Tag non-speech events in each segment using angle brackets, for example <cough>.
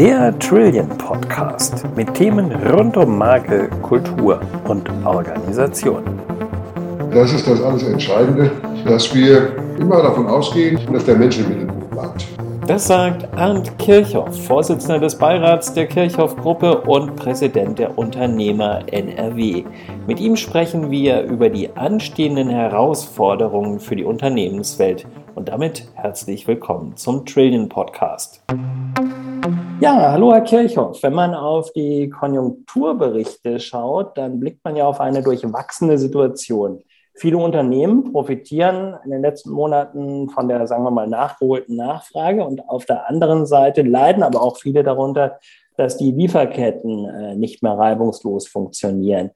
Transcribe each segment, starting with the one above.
Der Trillion Podcast mit Themen rund um Marke, Kultur und Organisation. Das ist das alles Entscheidende, dass wir immer davon ausgehen, dass der Mensch im Mittelpunkt bleibt. Das sagt Arndt Kirchhoff, Vorsitzender des Beirats der Kirchhoff-Gruppe und Präsident der Unternehmer NRW. Mit ihm sprechen wir über die anstehenden Herausforderungen für die Unternehmenswelt. Und damit herzlich willkommen zum Trillion Podcast. Ja, hallo Herr Kirchhoff. Wenn man auf die Konjunkturberichte schaut, dann blickt man ja auf eine durchwachsene Situation. Viele Unternehmen profitieren in den letzten Monaten von der, sagen wir mal, nachgeholten Nachfrage und auf der anderen Seite leiden aber auch viele darunter, dass die Lieferketten äh, nicht mehr reibungslos funktionieren.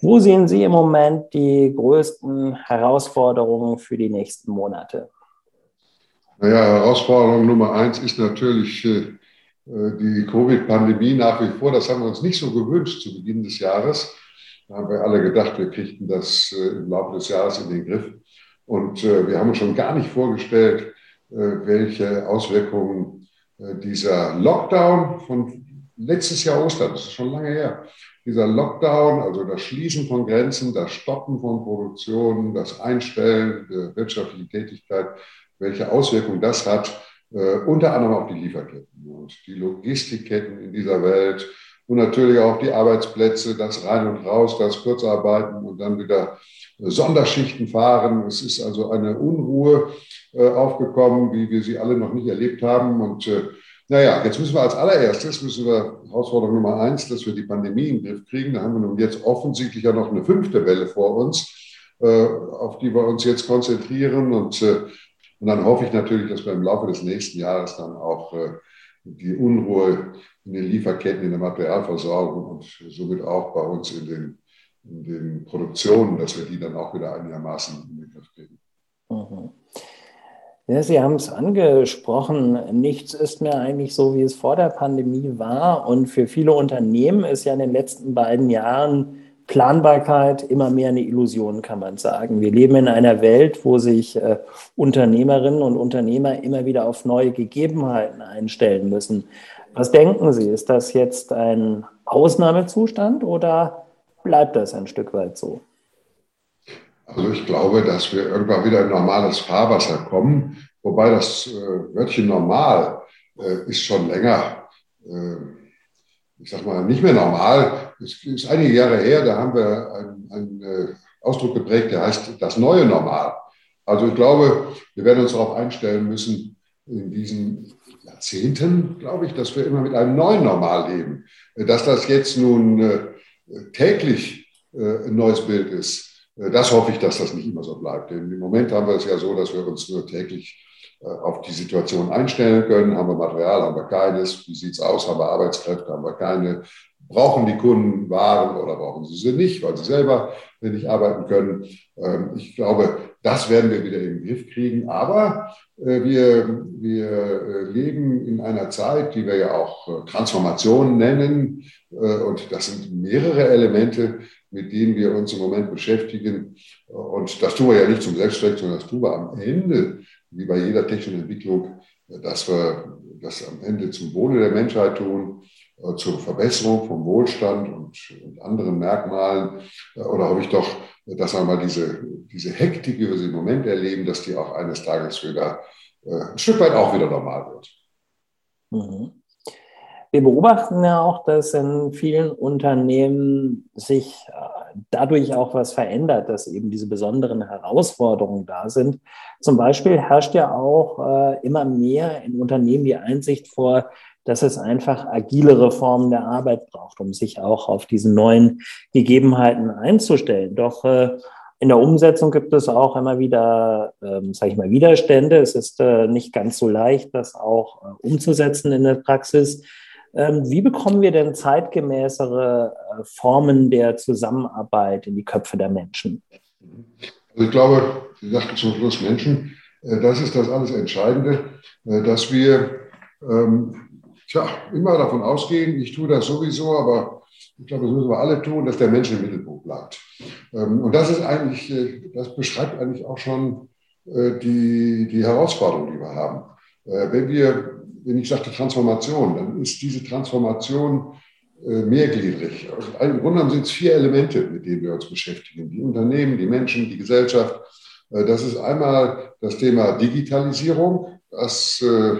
Wo sehen Sie im Moment die größten Herausforderungen für die nächsten Monate? Naja, Herausforderung Nummer eins ist natürlich äh, die Covid-Pandemie nach wie vor. Das haben wir uns nicht so gewünscht zu Beginn des Jahres. Da haben wir alle gedacht, wir kriegten das äh, im Laufe des Jahres in den Griff. Und äh, wir haben uns schon gar nicht vorgestellt, welche Auswirkungen dieser Lockdown von letztes Jahr Ostern, das ist schon lange her, dieser Lockdown, also das Schließen von Grenzen, das Stoppen von Produktionen, das Einstellen der wirtschaftlichen Tätigkeit, welche Auswirkungen das hat äh, unter anderem auf die Lieferketten und die Logistikketten in dieser Welt und natürlich auch die Arbeitsplätze, das Rein und Raus, das Kurzarbeiten und dann wieder Sonderschichten fahren. Es ist also eine Unruhe äh, aufgekommen, wie wir sie alle noch nicht erlebt haben. Und äh, naja, jetzt müssen wir als allererstes, müssen wir Herausforderung Nummer eins, dass wir die Pandemie in den Griff kriegen. Da haben wir nun jetzt offensichtlich ja noch eine fünfte Welle vor uns, äh, auf die wir uns jetzt konzentrieren. Und äh, und dann hoffe ich natürlich, dass wir im Laufe des nächsten Jahres dann auch äh, die Unruhe in den Lieferketten, in der Materialversorgung und somit auch bei uns in den, in den Produktionen, dass wir die dann auch wieder einigermaßen in den Griff kriegen. Mhm. Ja, Sie haben es angesprochen, nichts ist mehr eigentlich so, wie es vor der Pandemie war. Und für viele Unternehmen ist ja in den letzten beiden Jahren Planbarkeit immer mehr eine Illusion, kann man sagen. Wir leben in einer Welt, wo sich äh, Unternehmerinnen und Unternehmer immer wieder auf neue Gegebenheiten einstellen müssen. Was denken Sie? Ist das jetzt ein Ausnahmezustand oder bleibt das ein Stück weit so? Also ich glaube, dass wir irgendwann wieder in normales Fahrwasser kommen, wobei das äh, Wörtchen normal äh, ist schon länger äh, ich sag mal, nicht mehr normal. Es ist einige Jahre her, da haben wir einen, einen äh, Ausdruck geprägt, der heißt das neue Normal. Also ich glaube, wir werden uns darauf einstellen müssen, in diesen Jahrzehnten, glaube ich, dass wir immer mit einem neuen Normal leben. Dass das jetzt nun äh, täglich äh, ein neues Bild ist, das hoffe ich, dass das nicht immer so bleibt. Denn im Moment haben wir es ja so, dass wir uns nur täglich auf die Situation einstellen können. Haben wir Material, haben wir keines? Wie sieht es aus? Haben wir Arbeitskräfte, haben wir keine? Brauchen die Kunden Waren oder brauchen sie sie nicht, weil sie selber nicht arbeiten können? Ähm, ich glaube, das werden wir wieder in den Griff kriegen. Aber äh, wir, wir äh, leben in einer Zeit, die wir ja auch Transformation nennen. Und das sind mehrere Elemente, mit denen wir uns im Moment beschäftigen. Und das tun wir ja nicht zum Selbstzweck, sondern das tun wir am Ende wie bei jeder technischen Entwicklung, dass wir das am Ende zum Wohle der Menschheit tun, äh, zur Verbesserung vom Wohlstand und, und anderen Merkmalen. Äh, oder habe ich doch, dass einmal diese, diese Hektik, die wir im Moment erleben, dass die auch eines Tages wieder äh, ein Stück weit auch wieder normal wird. Mhm. Wir beobachten ja auch, dass in vielen Unternehmen sich dadurch auch was verändert, dass eben diese besonderen Herausforderungen da sind. Zum Beispiel herrscht ja auch äh, immer mehr in Unternehmen die Einsicht vor, dass es einfach agilere Formen der Arbeit braucht, um sich auch auf diese neuen Gegebenheiten einzustellen. Doch äh, in der Umsetzung gibt es auch immer wieder, ähm, sage ich mal, Widerstände. Es ist äh, nicht ganz so leicht, das auch umzusetzen in der Praxis. Ähm, wie bekommen wir denn zeitgemäßere äh, Formen der Zusammenarbeit in die Köpfe der Menschen? Also ich glaube, Sie sagten zum Schluss Menschen, äh, das ist das alles Entscheidende, äh, dass wir ähm, tja, immer davon ausgehen, ich tue das sowieso, aber ich glaube, das müssen wir alle tun, dass der Mensch im Mittelpunkt bleibt. Ähm, und das ist eigentlich, das beschreibt eigentlich auch schon die, die Herausforderung, die wir haben. Wenn wir wenn ich sagte Transformation, dann ist diese Transformation äh, mehrgliedrig. Also Im Grunde sind es vier Elemente, mit denen wir uns beschäftigen. Die Unternehmen, die Menschen, die Gesellschaft. Äh, das ist einmal das Thema Digitalisierung. Das äh,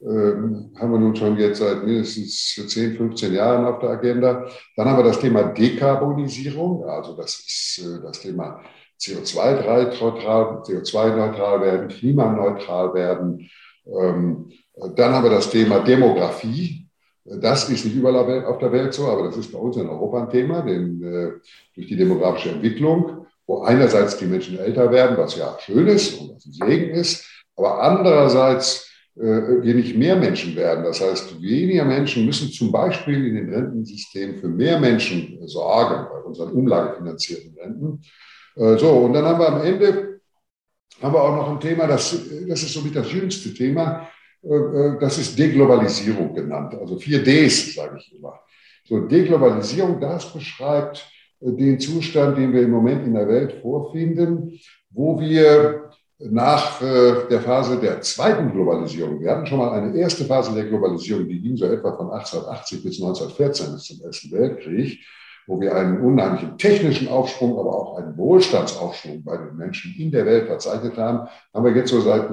ähm, haben wir nun schon jetzt seit mindestens 10, 15 Jahren auf der Agenda. Dann haben wir das Thema Dekarbonisierung, also das ist äh, das Thema CO2-neutral CO2 werden, klimaneutral werden. Ähm, dann haben wir das Thema Demografie. Das ist nicht überall auf der Welt so, aber das ist bei uns in Europa ein Thema, denn äh, durch die demografische Entwicklung, wo einerseits die Menschen älter werden, was ja schön ist und was ein Segen ist, aber andererseits äh, wir nicht mehr Menschen werden. Das heißt, weniger Menschen müssen zum Beispiel in den Rentensystemen für mehr Menschen sorgen, bei unseren umlagefinanzierten Renten. Äh, so, und dann haben wir am Ende haben wir auch noch ein Thema, das, das ist somit das jüngste Thema, äh, das ist Deglobalisierung genannt, also vier Ds, sage ich immer. So, Deglobalisierung, das beschreibt den Zustand, den wir im Moment in der Welt vorfinden, wo wir nach äh, der Phase der zweiten Globalisierung, wir hatten schon mal eine erste Phase der Globalisierung, die ging so etwa von 1880 bis 1914 bis zum Ersten Weltkrieg, wo wir einen unheimlichen technischen Aufschwung, aber auch einen Wohlstandsaufschwung bei den Menschen in der Welt verzeichnet haben, haben wir jetzt so seit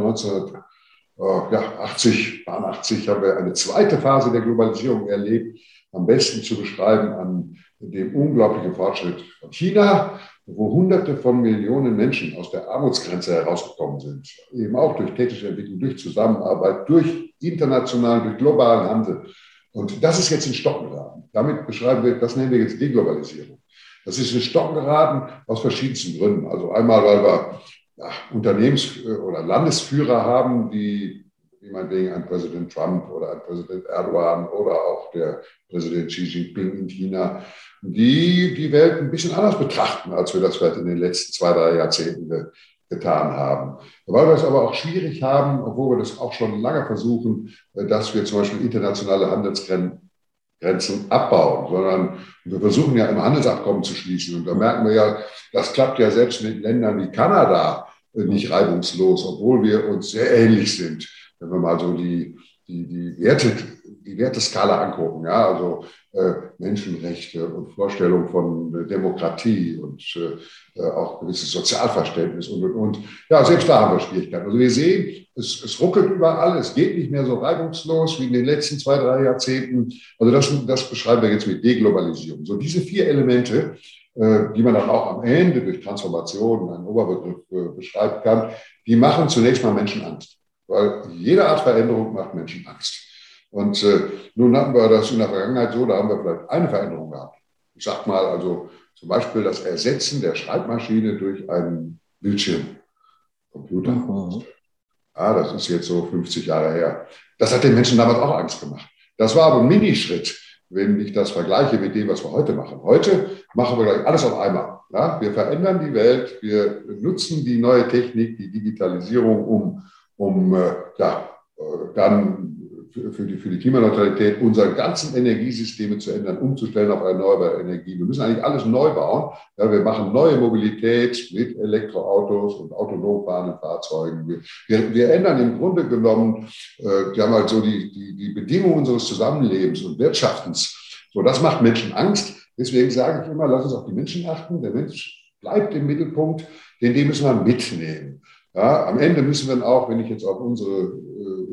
1980, 80 haben wir eine zweite Phase der Globalisierung erlebt, am besten zu beschreiben an dem unglaublichen Fortschritt von China wo Hunderte von Millionen Menschen aus der Armutsgrenze herausgekommen sind, eben auch durch technische Entwicklung, durch Zusammenarbeit, durch internationalen, durch globalen Handel. Und das ist jetzt in Stocken geraten. Damit beschreiben wir, das nennen wir jetzt Deglobalisierung. Das ist in Stocken geraten aus verschiedensten Gründen. Also einmal, weil wir ja, Unternehmens- oder Landesführer haben, die wie meinetwegen ein Präsident Trump oder ein Präsident Erdogan oder auch der Präsident Xi Jinping in China, die die Welt ein bisschen anders betrachten, als wir das vielleicht in den letzten zwei, drei Jahrzehnten getan haben. Weil wir es aber auch schwierig haben, obwohl wir das auch schon lange versuchen, dass wir zum Beispiel internationale Handelsgrenzen abbauen, sondern wir versuchen ja ein Handelsabkommen zu schließen. Und da merken wir ja, das klappt ja selbst mit Ländern wie Kanada nicht reibungslos, obwohl wir uns sehr ähnlich sind wenn wir mal so die, die, die, Werte, die Werteskala angucken, ja, also äh, Menschenrechte und Vorstellung von Demokratie und äh, auch gewisses Sozialverständnis und, und, und. Ja, selbst da haben wir Schwierigkeiten. Also wir sehen, es, es ruckelt überall, es geht nicht mehr so reibungslos wie in den letzten zwei, drei Jahrzehnten. Also das, das beschreiben wir jetzt mit Deglobalisierung. So diese vier Elemente, äh, die man dann auch am Ende durch Transformation, einen Oberbegriff äh, beschreiben kann, die machen zunächst mal Menschen Angst. Weil jede Art Veränderung macht Menschen Angst. Und äh, nun hatten wir das in der Vergangenheit so, da haben wir vielleicht eine Veränderung gehabt. Ich sag mal, also zum Beispiel das Ersetzen der Schreibmaschine durch einen Bildschirmcomputer. Mhm. Ja, das ist jetzt so 50 Jahre her. Das hat den Menschen damals auch Angst gemacht. Das war aber ein Minischritt, wenn ich das vergleiche mit dem, was wir heute machen. Heute machen wir gleich alles auf einmal. Ja, wir verändern die Welt, wir nutzen die neue Technik, die Digitalisierung, um um äh, ja, äh, dann für die, für die Klimaneutralität unsere ganzen Energiesysteme zu ändern, umzustellen auf erneuerbare Energie. Wir müssen eigentlich alles neu bauen. Ja, wir machen neue Mobilität mit Elektroautos und autonom fahrenden Fahrzeugen. Wir, wir, wir ändern im Grunde genommen, äh, wir haben halt so die, die, die Bedingungen unseres Zusammenlebens und Wirtschaftens. So, das macht Menschen Angst. Deswegen sage ich immer, lass uns auf die Menschen achten. Der Mensch bleibt im Mittelpunkt, den, den müssen wir mitnehmen. Ja, am Ende müssen wir auch, wenn ich jetzt auf unsere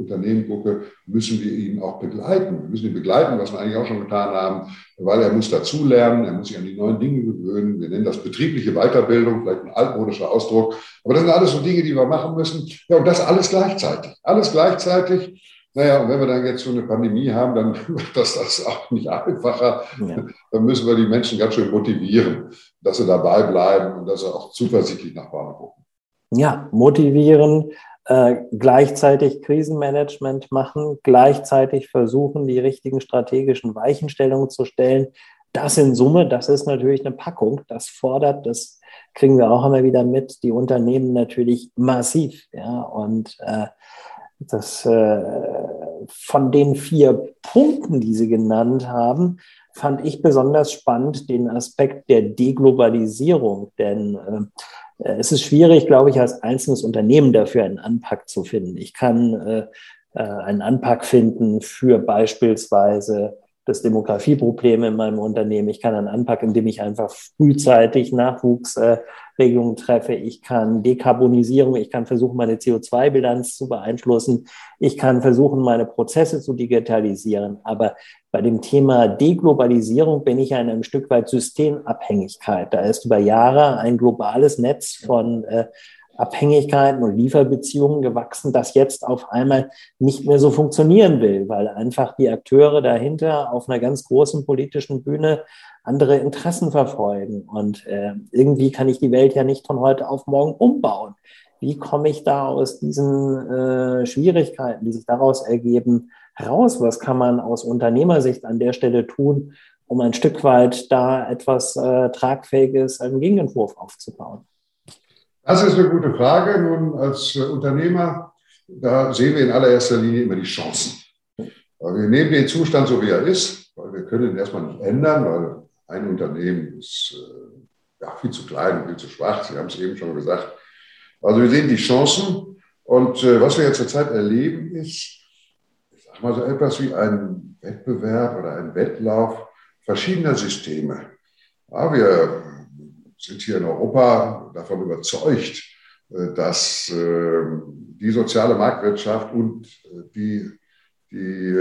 Unternehmen gucke, müssen wir ihn auch begleiten. Wir müssen ihn begleiten, was wir eigentlich auch schon getan haben, weil er muss dazulernen, er muss sich an die neuen Dinge gewöhnen. Wir nennen das betriebliche Weiterbildung, vielleicht ein altmodischer Ausdruck. Aber das sind alles so Dinge, die wir machen müssen. Ja, und das alles gleichzeitig. Alles gleichzeitig. Naja, und wenn wir dann jetzt so eine Pandemie haben, dann <laughs> wird das, das auch nicht einfacher. Ja. Dann müssen wir die Menschen ganz schön motivieren, dass sie dabei bleiben und dass sie auch zuversichtlich nach vorne gucken ja, motivieren, äh, gleichzeitig Krisenmanagement machen, gleichzeitig versuchen, die richtigen strategischen Weichenstellungen zu stellen. Das in Summe, das ist natürlich eine Packung. Das fordert, das kriegen wir auch immer wieder mit, die Unternehmen natürlich massiv. Ja, und äh, das äh, von den vier Punkten, die Sie genannt haben, fand ich besonders spannend den Aspekt der Deglobalisierung. Denn äh, es ist schwierig, glaube ich, als einzelnes Unternehmen dafür einen Anpack zu finden. Ich kann äh, einen Anpack finden für beispielsweise das Demografieproblem in meinem Unternehmen. Ich kann einen Anpacken, indem ich einfach frühzeitig Nachwuchsregelungen treffe. Ich kann Dekarbonisierung, ich kann versuchen, meine CO2-Bilanz zu beeinflussen. Ich kann versuchen, meine Prozesse zu digitalisieren. Aber bei dem Thema Deglobalisierung bin ich in einem Stück weit Systemabhängigkeit. Da ist über Jahre ein globales Netz von äh, Abhängigkeiten und Lieferbeziehungen gewachsen, das jetzt auf einmal nicht mehr so funktionieren will, weil einfach die Akteure dahinter auf einer ganz großen politischen Bühne andere Interessen verfolgen. Und äh, irgendwie kann ich die Welt ja nicht von heute auf morgen umbauen. Wie komme ich da aus diesen äh, Schwierigkeiten, die sich daraus ergeben, raus? Was kann man aus Unternehmersicht an der Stelle tun, um ein Stück weit da etwas äh, Tragfähiges, einen Gegenentwurf aufzubauen? Das ist eine gute Frage. Nun, als äh, Unternehmer, da sehen wir in allererster Linie immer die Chancen. Wir nehmen den Zustand so, wie er ist, weil wir können ihn erstmal nicht ändern, weil ein Unternehmen ist äh, ja, viel zu klein, viel zu schwach. Sie haben es eben schon gesagt. Also wir sehen die Chancen. Und äh, was wir jetzt zurzeit erleben, ist, ich sage mal so etwas wie ein Wettbewerb oder ein Wettlauf verschiedener Systeme. Ja, wir sind hier in Europa davon überzeugt, äh, dass äh, die soziale Marktwirtschaft und äh, die, die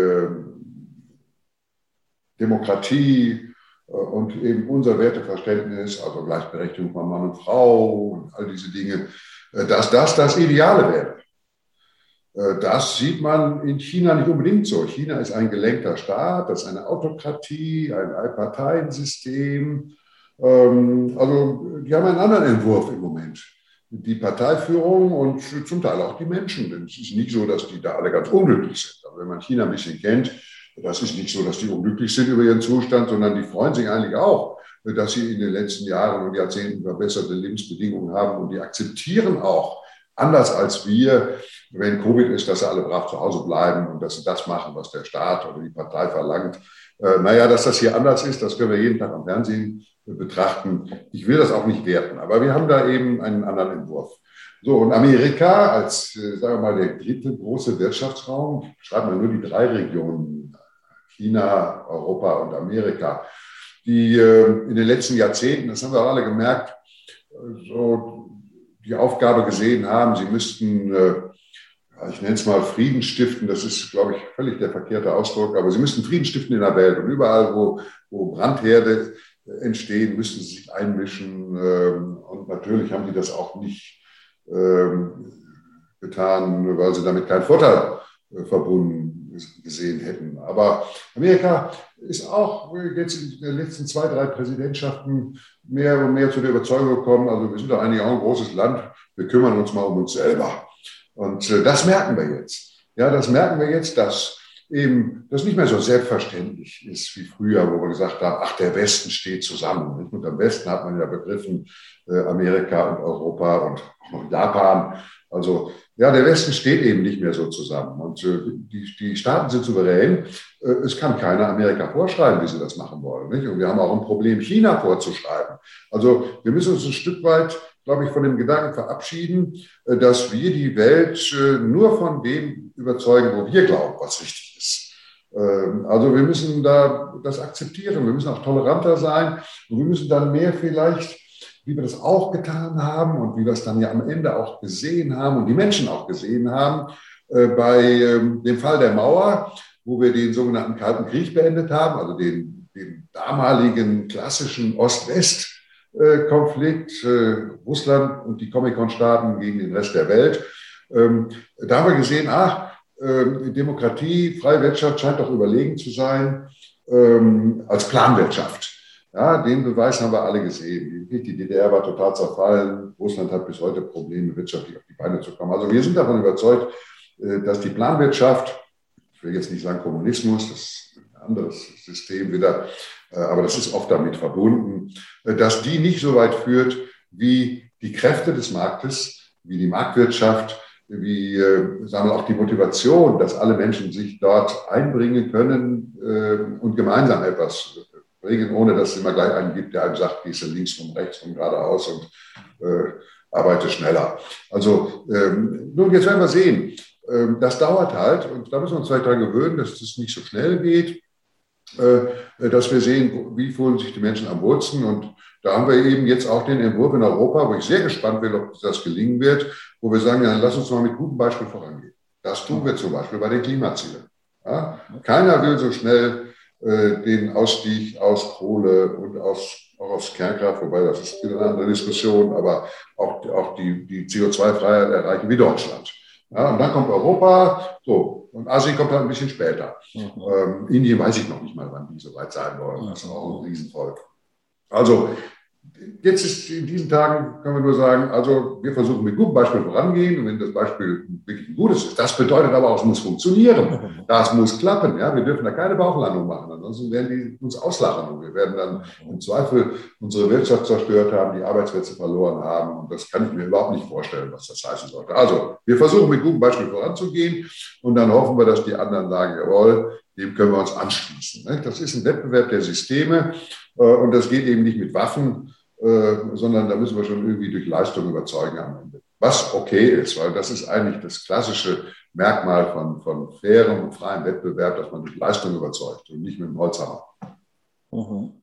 Demokratie und eben unser Werteverständnis, also Gleichberechtigung von Mann und Frau und all diese Dinge, dass das das Ideale wäre. Das sieht man in China nicht unbedingt so. China ist ein gelenkter Staat, das ist eine Autokratie, ein Allparteiensystem. Ähm, also die haben einen anderen Entwurf im Moment. Die Parteiführung und zum Teil auch die Menschen. Denn es ist nicht so, dass die da alle ganz unglücklich sind. Aber wenn man China ein bisschen kennt, das ist nicht so, dass die unglücklich sind über ihren Zustand, sondern die freuen sich eigentlich auch, dass sie in den letzten Jahren und Jahrzehnten verbesserte Lebensbedingungen haben. Und die akzeptieren auch, anders als wir, wenn Covid ist, dass sie alle brav zu Hause bleiben und dass sie das machen, was der Staat oder die Partei verlangt. Äh, naja, dass das hier anders ist, das können wir jeden Tag am Fernsehen betrachten. Ich will das auch nicht werten, aber wir haben da eben einen anderen Entwurf. So, und Amerika als, äh, sagen wir mal, der dritte große Wirtschaftsraum, schreibt man nur die drei Regionen, China, Europa und Amerika, die äh, in den letzten Jahrzehnten, das haben wir alle gemerkt, so die Aufgabe gesehen haben, sie müssten, äh, ich nenne es mal Frieden stiften, das ist, glaube ich, völlig der verkehrte Ausdruck, aber sie müssten Frieden stiften in der Welt und überall, wo, wo Brandherde entstehen, müssen sie sich einmischen. Ähm, und natürlich haben die das auch nicht ähm, getan, weil sie damit keinen Vorteil äh, verbunden gesehen hätten. Aber Amerika ist auch jetzt in den letzten zwei, drei Präsidentschaften mehr und mehr zu der Überzeugung gekommen, also wir sind doch eigentlich auch ein großes Land, wir kümmern uns mal um uns selber. Und äh, das merken wir jetzt. Ja, das merken wir jetzt, dass eben das nicht mehr so selbstverständlich ist wie früher, wo wir gesagt haben, ach, der Westen steht zusammen. Und am Westen hat man ja begriffen äh, Amerika und Europa und auch noch Japan. Also ja, der Westen steht eben nicht mehr so zusammen. Und äh, die, die Staaten sind souverän. Äh, es kann keiner Amerika vorschreiben, wie sie das machen wollen. Nicht? Und wir haben auch ein Problem, China vorzuschreiben. Also wir müssen uns ein Stück weit glaube ich, von dem Gedanken verabschieden, dass wir die Welt nur von dem überzeugen, wo wir glauben, was richtig also wir müssen da das akzeptieren, wir müssen auch toleranter sein und wir müssen dann mehr vielleicht, wie wir das auch getan haben und wie wir es dann ja am Ende auch gesehen haben und die Menschen auch gesehen haben, äh, bei ähm, dem Fall der Mauer, wo wir den sogenannten Kalten Krieg beendet haben, also den, den damaligen klassischen Ost-West- Konflikt, äh, Russland und die Comic-Con-Staaten gegen den Rest der Welt. Ähm, da haben wir gesehen, ach, ähm, Demokratie, freie Wirtschaft scheint doch überlegen zu sein ähm, als Planwirtschaft. Ja, den Beweis haben wir alle gesehen. Die DDR war total zerfallen. Russland hat bis heute Probleme, wirtschaftlich auf die Beine zu kommen. Also wir sind davon überzeugt, äh, dass die Planwirtschaft, ich will jetzt nicht sagen Kommunismus, das ist ein anderes System wieder, äh, aber das ist oft damit verbunden, äh, dass die nicht so weit führt, wie die Kräfte des Marktes, wie die Marktwirtschaft, wie äh, sagen wir auch die Motivation, dass alle Menschen sich dort einbringen können und gemeinsam etwas bringen, ohne dass es immer gleich einen gibt, der einem sagt, gehst du links und rechts und geradeaus und äh, arbeite schneller. Also ähm, nun, jetzt werden wir sehen. ähm, das dauert halt und da müssen wir uns halt daran gewöhnen, dass es nicht so schnell geht, äh, dass wir sehen, wie fühlen sich die Menschen am Wurzeln und da haben wir eben jetzt auch den Entwurf in Europa, wo ich sehr gespannt bin, ob das gelingen wird, wo wir sagen, ja, lass uns mal mit gutem Beispiel vorangehen. Das tun wir zum Beispiel bei den Klimazielen. Ja? Keiner will so schnell äh, den Ausstieg aus Kohle und aus, auch aus Kernkraft, wobei das ist eine andere Diskussion, aber auch, auch die, die CO2-Freiheit erreichen wie Deutschland. Ja, und dann kommt Europa, so, und Asien kommt dann ein bisschen später. Mhm. Ähm, Indien weiß ich noch nicht mal, wann die so weit sein wollen. Das ist auch ein Riesenvolk. Also jetzt ist in diesen Tagen, können wir nur sagen, also wir versuchen mit gutem Beispiel vorangehen und wenn das Beispiel wirklich ein gutes ist, das bedeutet aber auch, es muss funktionieren. Das muss klappen. Ja? Wir dürfen da keine Bauchlandung machen, ansonsten werden die uns auslachen und wir werden dann im Zweifel unsere Wirtschaft zerstört haben, die Arbeitsplätze verloren haben und das kann ich mir überhaupt nicht vorstellen, was das heißen sollte. Also wir versuchen mit gutem Beispiel voranzugehen und dann hoffen wir, dass die anderen sagen, jawohl, dem können wir uns anschließen. Das ist ein Wettbewerb der Systeme äh, und das geht eben nicht mit Waffen, äh, sondern da müssen wir schon irgendwie durch Leistung überzeugen am Ende. Was okay ist, weil das ist eigentlich das klassische Merkmal von, von fairem und freiem Wettbewerb, dass man durch Leistung überzeugt und nicht mit dem Holzhammer. Mhm.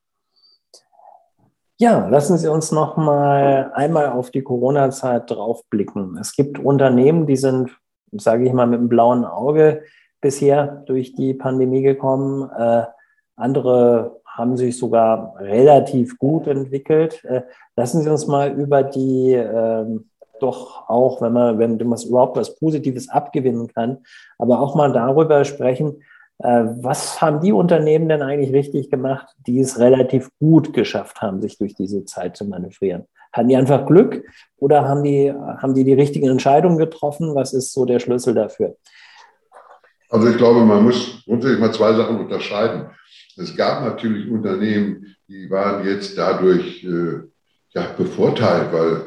Ja, lassen Sie uns noch mal einmal auf die Corona-Zeit draufblicken. Es gibt Unternehmen, die sind, sage ich mal, mit einem blauen Auge bisher durch die Pandemie gekommen. Äh, andere haben sich sogar relativ gut entwickelt. Äh, lassen Sie uns mal über die ähm, doch auch, wenn man, wenn man überhaupt was Positives abgewinnen kann, aber auch mal darüber sprechen, äh, was haben die Unternehmen denn eigentlich richtig gemacht, die es relativ gut geschafft haben, sich durch diese Zeit zu manövrieren? Hatten die einfach Glück oder haben die, haben die die richtigen Entscheidungen getroffen? Was ist so der Schlüssel dafür? Also ich glaube, man muss grundsätzlich mal zwei Sachen unterscheiden. Es gab natürlich Unternehmen, die waren jetzt dadurch äh, ja, bevorteilt, weil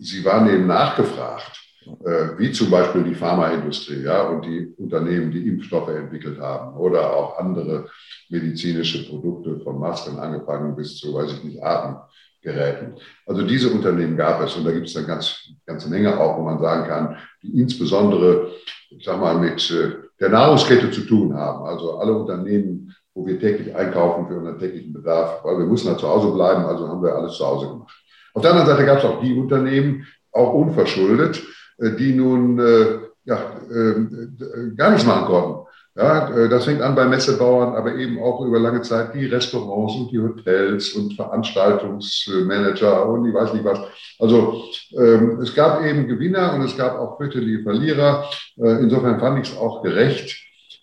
sie waren eben nachgefragt, äh, wie zum Beispiel die Pharmaindustrie ja, und die Unternehmen, die Impfstoffe entwickelt haben oder auch andere medizinische Produkte von Masken angefangen bis zu, weiß ich nicht, Atemgeräten. Also diese Unternehmen gab es und da gibt es eine ganz, ganze Menge auch, wo man sagen kann, die insbesondere, ich sag mal, mit äh, der Nahrungskette zu tun haben. Also alle Unternehmen, wo wir täglich einkaufen für unseren täglichen Bedarf, weil wir mussten halt zu Hause bleiben, also haben wir alles zu Hause gemacht. Auf der anderen Seite gab es auch die Unternehmen, auch unverschuldet, äh, die nun äh, ja, äh, gar nichts machen konnten. Ja, äh, das fängt an bei Messebauern, aber eben auch über lange Zeit die Restaurants und die Hotels und Veranstaltungsmanager und ich weiß nicht was. Also ähm, es gab eben Gewinner und es gab auch fürchterliche Verlierer. Äh, insofern fand ich es auch gerecht,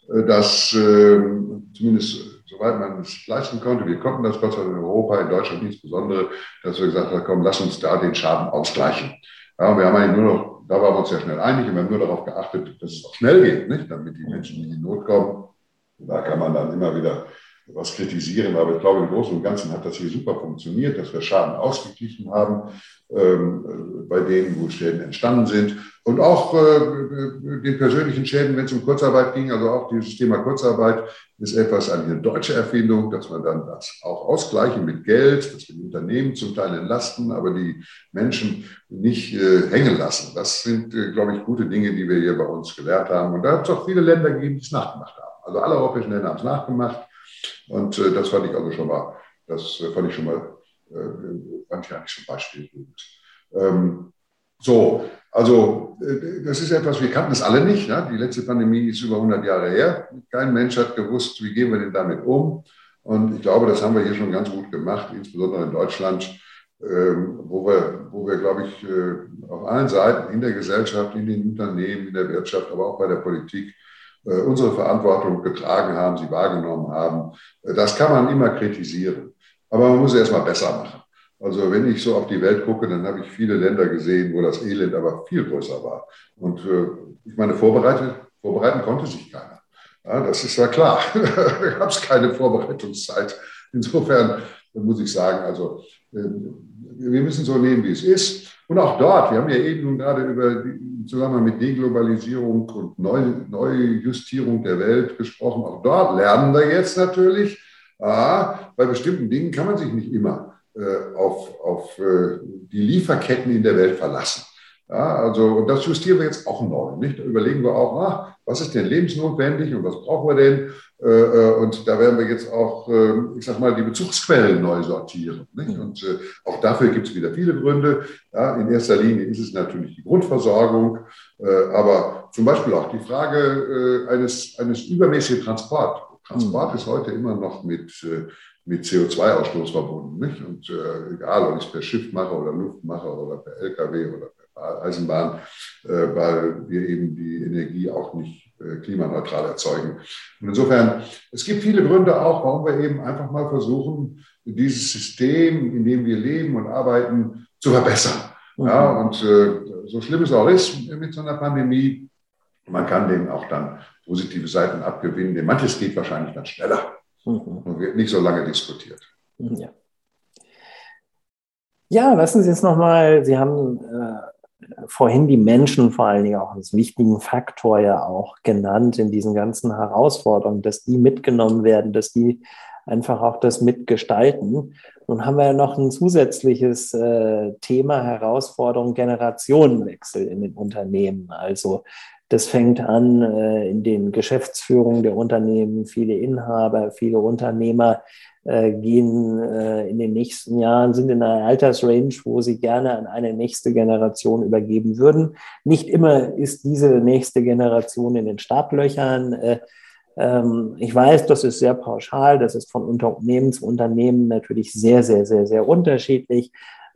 äh, dass äh, zumindest soweit man es leisten konnte, wir konnten das Gott sei Dank in Europa, in Deutschland insbesondere, dass wir gesagt haben, komm, lass uns da den Schaden ausgleichen. Ja, wir haben eigentlich nur noch da waren wir uns sehr schnell einig und wir haben nur darauf geachtet, dass es auch schnell geht, nicht? damit die Menschen nicht in Not kommen. Und da kann man dann immer wieder was kritisieren, aber ich glaube, im Großen und Ganzen hat das hier super funktioniert, dass wir Schaden ausgeglichen haben ähm, bei denen, wo Schäden entstanden sind. Und auch äh, den persönlichen Schäden, wenn es um Kurzarbeit ging, also auch dieses Thema Kurzarbeit ist etwas eine deutsche Erfindung, dass man dann das auch ausgleichen mit Geld, dass wir die Unternehmen zum Teil entlasten, aber die Menschen nicht äh, hängen lassen. Das sind, äh, glaube ich, gute Dinge, die wir hier bei uns gelernt haben. Und da hat es auch viele Länder gegeben, die es nachgemacht haben. Also alle europäischen Länder haben es nachgemacht. Und äh, das fand ich also schon mal, das äh, fand ich schon mal, äh, fand ich eigentlich schon beispielgebend. Ähm, so, also äh, das ist etwas, wir kannten es alle nicht. Ja? Die letzte Pandemie ist über 100 Jahre her. Kein Mensch hat gewusst, wie gehen wir denn damit um. Und ich glaube, das haben wir hier schon ganz gut gemacht, insbesondere in Deutschland, ähm, wo wir, wo wir, glaube ich, äh, auf allen Seiten in der Gesellschaft, in den Unternehmen, in der Wirtschaft, aber auch bei der Politik unsere Verantwortung getragen haben, sie wahrgenommen haben. Äh, das kann man immer kritisieren. Aber man muss es erstmal besser machen. Also wenn ich so auf die Welt gucke, dann habe ich viele Länder gesehen, wo das Elend aber viel größer war. Und äh, ich meine, vorbereitet, vorbereiten konnte sich keiner. Ja, das ist ja klar. <laughs> da gab es keine Vorbereitungszeit. Insofern muss ich sagen, also wir müssen so nehmen, wie es ist. Und auch dort, wir haben ja eben nun gerade über im Zusammenhang mit Deglobalisierung und Neu Neujustierung der Welt gesprochen. Auch dort lernen wir jetzt natürlich, ah, bei bestimmten Dingen kann man sich nicht immer äh, auf, auf äh, die Lieferketten in der Welt verlassen. Ja, also, und das justieren wir jetzt auch neu. Nicht? Da überlegen wir auch, ah, was ist denn lebensnotwendig und was brauchen wir denn? Äh, äh, und da werden wir jetzt auch, äh, ich sag mal, die Bezugsquellen neu sortieren. Nicht? Und auch dafür gibt es wieder viele Gründe. Ja, in erster Linie ist es natürlich die Grundversorgung, aber zum Beispiel auch die Frage eines, eines übermäßigen Transport. Transport ist heute immer noch mit mit CO2-Ausstoß verbunden. Nicht? Und äh, egal, ob ich es per Schiff mache oder Luft mache oder per LKW oder per Eisenbahn, äh, weil wir eben die Energie auch nicht äh, klimaneutral erzeugen. Und insofern, es gibt viele Gründe auch, warum wir eben einfach mal versuchen, dieses System, in dem wir leben und arbeiten, zu verbessern. Mhm. Ja, und äh, so schlimm es auch ist mit so einer Pandemie, man kann dem auch dann positive Seiten abgewinnen. Denn manches geht wahrscheinlich dann schneller. Mhm. Und wird nicht so lange diskutiert. Ja. Ja, lassen Sie jetzt nochmal, Sie haben äh, vorhin die Menschen vor allen Dingen auch als wichtigen Faktor ja auch genannt in diesen ganzen Herausforderungen, dass die mitgenommen werden, dass die einfach auch das mitgestalten. Nun haben wir ja noch ein zusätzliches äh, Thema Herausforderung Generationenwechsel in den Unternehmen. Also das fängt an äh, in den Geschäftsführungen der Unternehmen. Viele Inhaber, viele Unternehmer gehen äh, in den nächsten Jahren, sind in einer Altersrange, wo sie gerne an eine nächste Generation übergeben würden. Nicht immer ist diese nächste Generation in den Startlöchern. Äh, ähm, ich weiß, das ist sehr pauschal, das ist von Unternehmen zu Unternehmen natürlich sehr, sehr, sehr, sehr unterschiedlich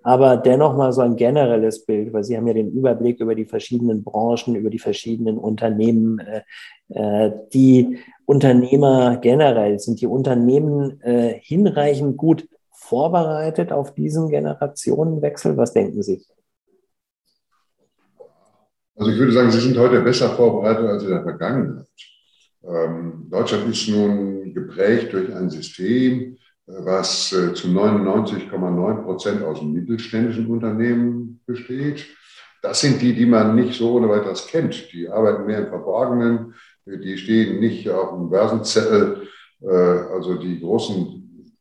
aber dennoch mal so ein generelles Bild, weil Sie haben ja den Überblick über die verschiedenen Branchen, über die verschiedenen Unternehmen. Äh, äh, die Unternehmer generell, sind die Unternehmen äh, hinreichend gut vorbereitet auf diesen Generationenwechsel? Was denken Sie? Also ich würde sagen, Sie sind heute besser vorbereitet als in der Vergangenheit. Ähm, Deutschland ist nun geprägt durch ein System, was äh, zu 99,9 Prozent aus mittelständischen Unternehmen besteht. Das sind die, die man nicht so ohne weiteres kennt. Die arbeiten mehr im Verborgenen, die stehen nicht auf dem Börsenzettel. Äh, also die großen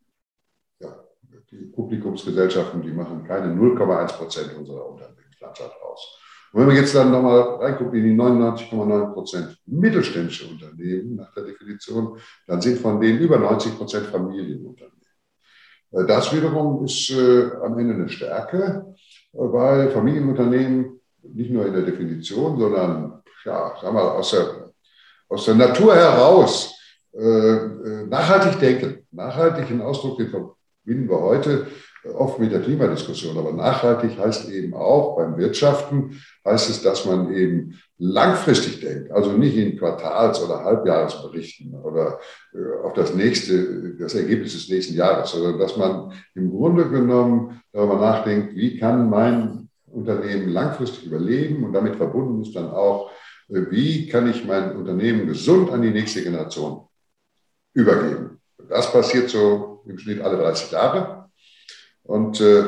ja, die Publikumsgesellschaften, die machen keine 0,1 Prozent unserer Unternehmenslandschaft aus. Und wenn wir jetzt dann nochmal reingucken in die 99,9 Prozent mittelständische Unternehmen nach der Definition, dann sind von denen über 90 Prozent Familienunternehmen. Äh, das wiederum ist äh, am Ende eine Stärke, äh, weil Familienunternehmen nicht nur in der Definition, sondern ja, sagen wir, aus, der, aus der Natur heraus nachhaltig denken. Nachhaltig, ein Ausdruck, den verbinden wir heute oft mit der Klimadiskussion. Aber nachhaltig heißt eben auch beim Wirtschaften, heißt es, dass man eben langfristig denkt, also nicht in Quartals- oder Halbjahresberichten oder äh, auf das nächste, das Ergebnis des nächsten Jahres, sondern dass man im Grunde genommen darüber nachdenkt, wie kann mein Unternehmen langfristig überleben und damit verbunden ist dann auch, äh, wie kann ich mein Unternehmen gesund an die nächste Generation übergeben. Das passiert so im Schnitt alle 30 Jahre. Und äh,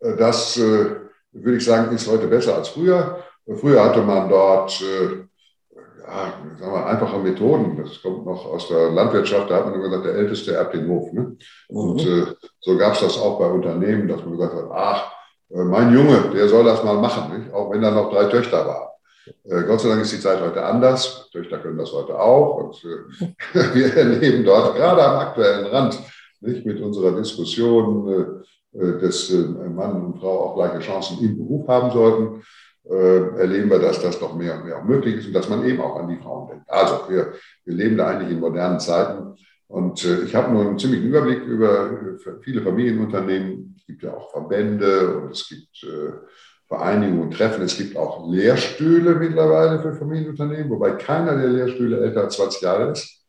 das, äh, würde ich sagen, ist heute besser als früher. Früher hatte man dort äh, ja, sagen wir, einfache Methoden. Das kommt noch aus der Landwirtschaft. Da hat man immer gesagt, der Älteste erbt den Hof. Ne? Und mhm. äh, so gab es das auch bei Unternehmen, dass man gesagt hat, ach, äh, mein Junge, der soll das mal machen, nicht? auch wenn da noch drei Töchter waren. Äh, Gott sei Dank ist die Zeit heute anders. Töchter können das heute auch. Und äh, <laughs> wir erleben dort gerade am aktuellen Rand nicht, mit unserer Diskussion, äh, äh, dass Mann und Frau auch gleiche Chancen im Beruf haben sollten, erleben wir, dass das doch mehr und mehr auch möglich ist und dass man eben auch an die Frauen denkt. Also wir, wir leben da eigentlich in modernen Zeiten und ich habe nur einen ziemlichen Überblick über viele Familienunternehmen. Es gibt ja auch Verbände und es gibt Vereinigungen und Treffen. Es gibt auch Lehrstühle mittlerweile für Familienunternehmen, wobei keiner der Lehrstühle älter als 20 Jahre ist.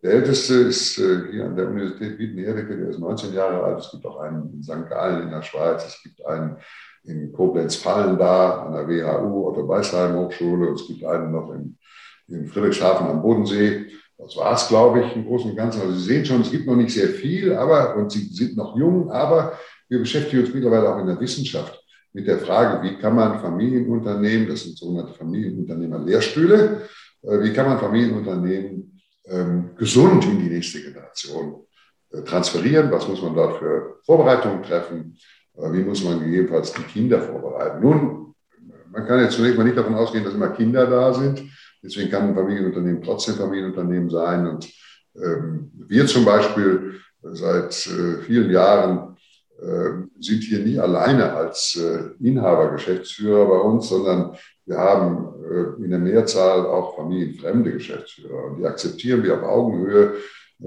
Der älteste ist äh, hier an der Universität Wien-Ehreke, der ist 19 Jahre alt. Es gibt auch einen in St. Gallen in der Schweiz. Es gibt einen in Koblenz-Fallen da, an der WHU, Otto-Beisheim-Hochschule. Es gibt einen noch in, in Friedrichshafen am Bodensee. Das war es, glaube ich, im Großen und Ganzen. Also Sie sehen schon, es gibt noch nicht sehr viel, aber, und Sie sind noch jung, aber wir beschäftigen uns mittlerweile auch in der Wissenschaft mit der Frage, wie kann man Familienunternehmen, das sind sogenannte Familienunternehmer-Lehrstühle, äh, wie kann man Familienunternehmen ähm, gesund in die nächste Generation äh, transferieren? Was muss man dort für Vorbereitungen treffen? Wie muss man gegebenenfalls die Kinder vorbereiten? Nun, man kann jetzt zunächst mal nicht davon ausgehen, dass immer Kinder da sind. Deswegen kann ein Familienunternehmen trotzdem Familienunternehmen sein. Und ähm, wir zum Beispiel seit äh, vielen Jahren äh, sind hier nie alleine als äh, Inhaber, Geschäftsführer bei uns, sondern wir haben äh, in der Mehrzahl auch familienfremde Geschäftsführer. Und die akzeptieren wir auf Augenhöhe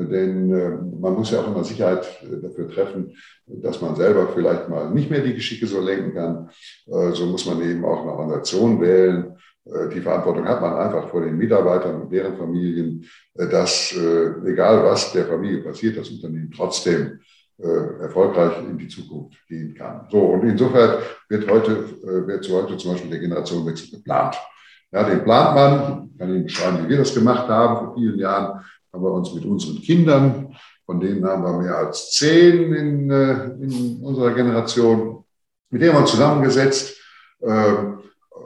denn äh, man muss ja auch immer Sicherheit äh, dafür treffen, dass man selber vielleicht mal nicht mehr die Geschicke so lenken kann. Äh, so muss man eben auch eine Organisation wählen. Die Verantwortung hat man einfach vor den Mitarbeitern und deren Familien, dass egal was der Familie passiert, das Unternehmen trotzdem erfolgreich in die Zukunft gehen kann. So, und insofern wird heute, wird heute zum Beispiel der Generationenwechsel geplant. Ja, den plant man, kann Ihnen beschreiben, wie wir das gemacht haben vor vielen Jahren haben wir uns mit unseren Kindern, von denen haben wir mehr als zehn in, äh, in unserer Generation, mit denen haben wir uns zusammengesetzt, äh,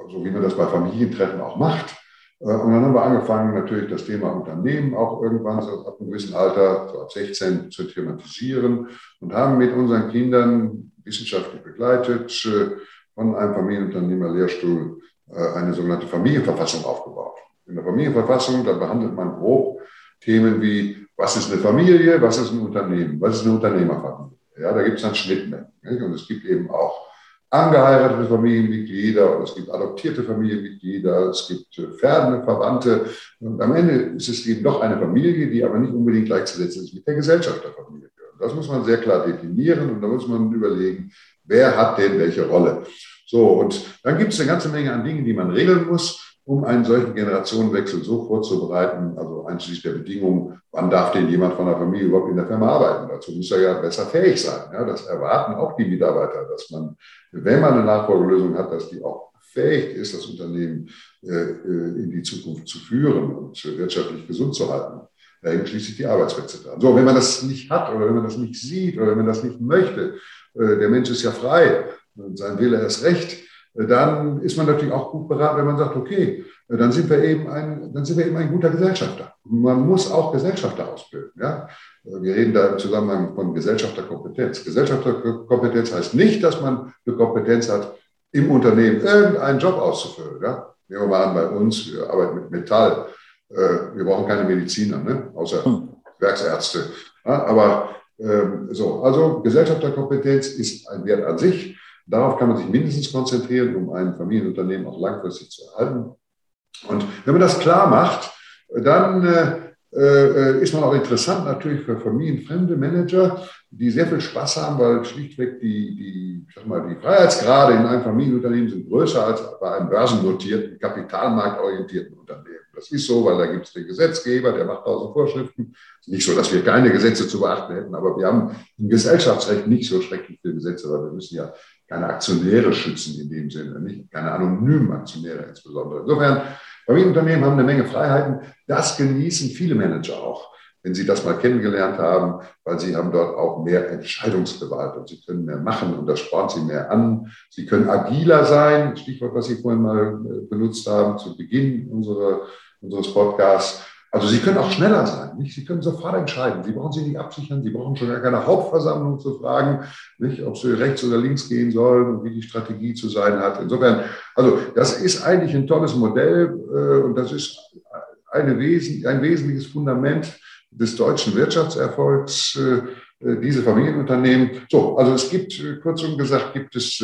so wie man das bei Familientreffen auch macht. Äh, und dann haben wir angefangen, natürlich das Thema Unternehmen auch irgendwann so ab einem gewissen Alter, so ab 16, zu thematisieren und haben mit unseren Kindern wissenschaftlich begleitet von einem Familienunternehmer-Lehrstuhl eine sogenannte Familienverfassung aufgebaut. In der Familienverfassung, da behandelt man grob Themen wie, was ist eine Familie, was ist ein Unternehmen, was ist eine Unternehmerfamilie. Ja, da gibt es dann Schnittmengen. Nicht? Und es gibt eben auch angeheiratete Familienmitglieder und es gibt adoptierte Familienmitglieder, es gibt äh, ferne Verwandte. Und am Ende ist es eben doch eine Familie, die aber nicht unbedingt gleichzusetzen ist mit der Gesellschaft der Familie. Das muss man sehr klar definieren und da muss man überlegen, wer hat denn welche Rolle. So, und dann gibt es eine ganze Menge an Dingen, die man regeln muss um einen solchen Generationenwechsel so vorzubereiten, also einschließlich der Bedingungen, wann darf denn jemand von der Familie überhaupt in der Firma arbeiten? Dazu muss er ja besser fähig sein. Ja, das erwarten auch die Mitarbeiter, dass man, wenn man eine Nachfolgelösung hat, dass die auch fähig ist, das Unternehmen äh, äh in die Zukunft zu führen und wirtschaftlich gesund zu halten. Da hängen schließlich die Arbeitsplätze dran. So, wenn man das nicht hat oder wenn man das nicht sieht oder wenn man das nicht möchte, äh, der Mensch ist ja frei und sein Wille erst recht, dann ist man natürlich auch gut beraten, wenn man sagt, okay, dann sind wir eben ein, dann sind wir eben ein guter Gesellschafter. Man muss auch Gesellschafter ausbilden. Ja? Wir reden da im Zusammenhang von Gesellschafterkompetenz. Gesellschafterkompetenz heißt nicht, dass man eine Kompetenz hat, im Unternehmen irgendeinen Job auszufüllen. Ja? Nehmen wir mal an, bei uns, wir arbeiten mit Metall. Äh, wir brauchen keine Mediziner, ne? außer hm. Werksärzte. Ja, aber ähm, so, also Gesellschafterkompetenz ist ein Wert an sich. Darauf kann man sich mindestens konzentrieren, um ein Familienunternehmen auch langfristig zu erhalten. Und wenn man das klar macht, dann äh, äh, ist man auch interessant natürlich für familienfremde Manager, die sehr viel Spaß haben, weil schlichtweg die, die, ich sag mal, die Freiheitsgrade in einem Familienunternehmen sind größer als bei einem börsennotierten, kapitalmarktorientierten Unternehmen. Das ist so, weil da gibt es den Gesetzgeber, der macht tausend Vorschriften. Nicht so, dass wir keine Gesetze zu beachten hätten, aber wir haben im Gesellschaftsrecht nicht so schrecklich viele Gesetze, weil wir müssen ja keine Aktionäre schützen in dem Sinne, nicht keine anonymen Aktionäre insbesondere. Insofern, Familienunternehmen haben eine Menge Freiheiten. Das genießen viele Manager auch, wenn sie das mal kennengelernt haben, weil sie haben dort auch mehr Entscheidungsgewalt und sie können mehr machen und das spornt sie mehr an. Sie können agiler sein, Stichwort, was Sie vorhin mal äh, benutzt haben zu Beginn unserer, unseres Podcasts. Also Sie können auch schneller sein. Nicht? Sie können sofort entscheiden. Sie brauchen sich nicht absichern. Sie brauchen schon gar keine Hauptversammlung zu fragen, nicht? ob Sie rechts oder links gehen sollen und wie die Strategie zu sein hat. Insofern, also das ist eigentlich ein tolles Modell äh, und das ist eine Wesen, ein wesentliches Fundament des deutschen Wirtschaftserfolgs, äh, diese Familienunternehmen. So, also es gibt, äh, kurzum gesagt, gibt es,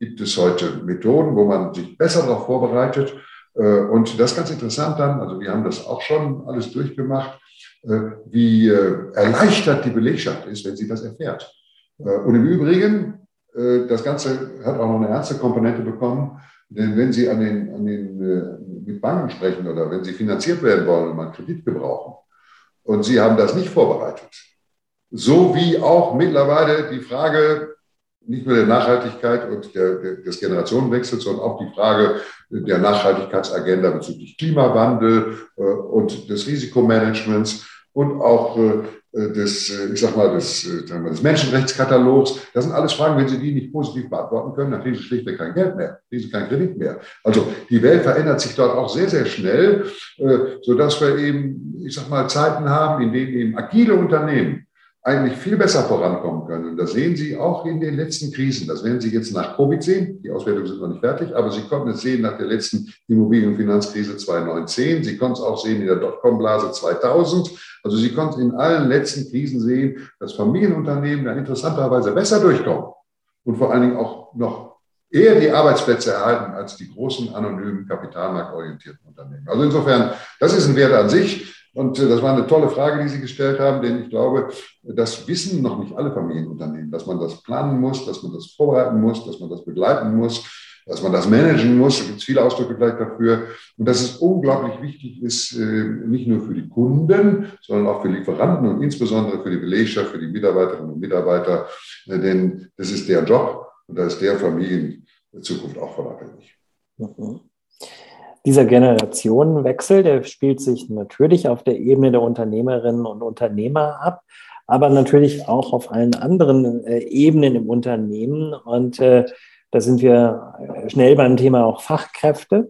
gibt es heute Methoden, wo man sich besser darauf vorbereitet äh, und das ist ganz interessant dann, also wir haben das auch schon alles durchgemacht, äh, wie äh, erleichtert die Belegschaft ist, wenn sie das erfährt. Und im Übrigen, das Ganze hat auch noch eine ernste Komponente bekommen, denn wenn Sie an den, an den, mit Banken sprechen oder wenn Sie finanziert werden wollen und mal Kredit gebrauchen und Sie haben das nicht vorbereitet, so wie auch mittlerweile die Frage nicht nur der Nachhaltigkeit und der, des Generationenwechsels, sondern auch die Frage der Nachhaltigkeitsagenda bezüglich Klimawandel äh, und des Risikomanagements und auch äh, des, äh, ich sag mal, des, des Menschenrechtskatalogs. Das sind alles Fragen, wenn Sie die nicht positiv beantworten können, dann kriegen Sie schlichtweg kein Geld mehr, kriegen Sie keinen Kredit mehr. Also die Welt verändert sich dort auch sehr, sehr schnell, sodass wir eben, ich sag mal, Zeiten haben, in denen eben agile Unternehmen eigentlich viel besser vorankommen können. Und das sehen Sie auch in den letzten Krisen. Das werden Sie jetzt nach Covid sehen. Die Auswertungen sind noch nicht fertig, aber Sie konnten es sehen nach der letzten Immobilien- und Finanzkrise 2019. Sie konnten es auch sehen in der Dotcom-Blase 2000. Also Sie konnten in allen letzten Krisen sehen, dass Familienunternehmen da interessanterweise besser durchkommen und vor allen Dingen auch noch eher die Arbeitsplätze erhalten als die großen anonymen kapitalmarktorientierten Unternehmen. Also insofern, das ist ein Wert an sich. Und äh, das war eine tolle Frage, die Sie gestellt haben, denn ich glaube, das wissen noch nicht alle Familienunternehmen, dass man das planen muss, dass man das vorbereiten muss, dass man das begleiten muss, dass man das managen muss. Da gibt es viele Ausdrücke vielleicht dafür. Und dass es unglaublich wichtig ist, äh, nicht nur für die Kunden, sondern auch für Lieferanten und insbesondere für die Belegschaft, für die Mitarbeiterinnen und Mitarbeiter. Äh, denn das ist der Job und da ist der Familienzukunft auch abhängig. Mhm. Dieser Generationenwechsel, der spielt sich natürlich auf der Ebene der Unternehmerinnen und Unternehmer ab, aber natürlich auch auf allen anderen äh, Ebenen im Unternehmen. Und äh, da sind wir schnell beim Thema auch Fachkräfte.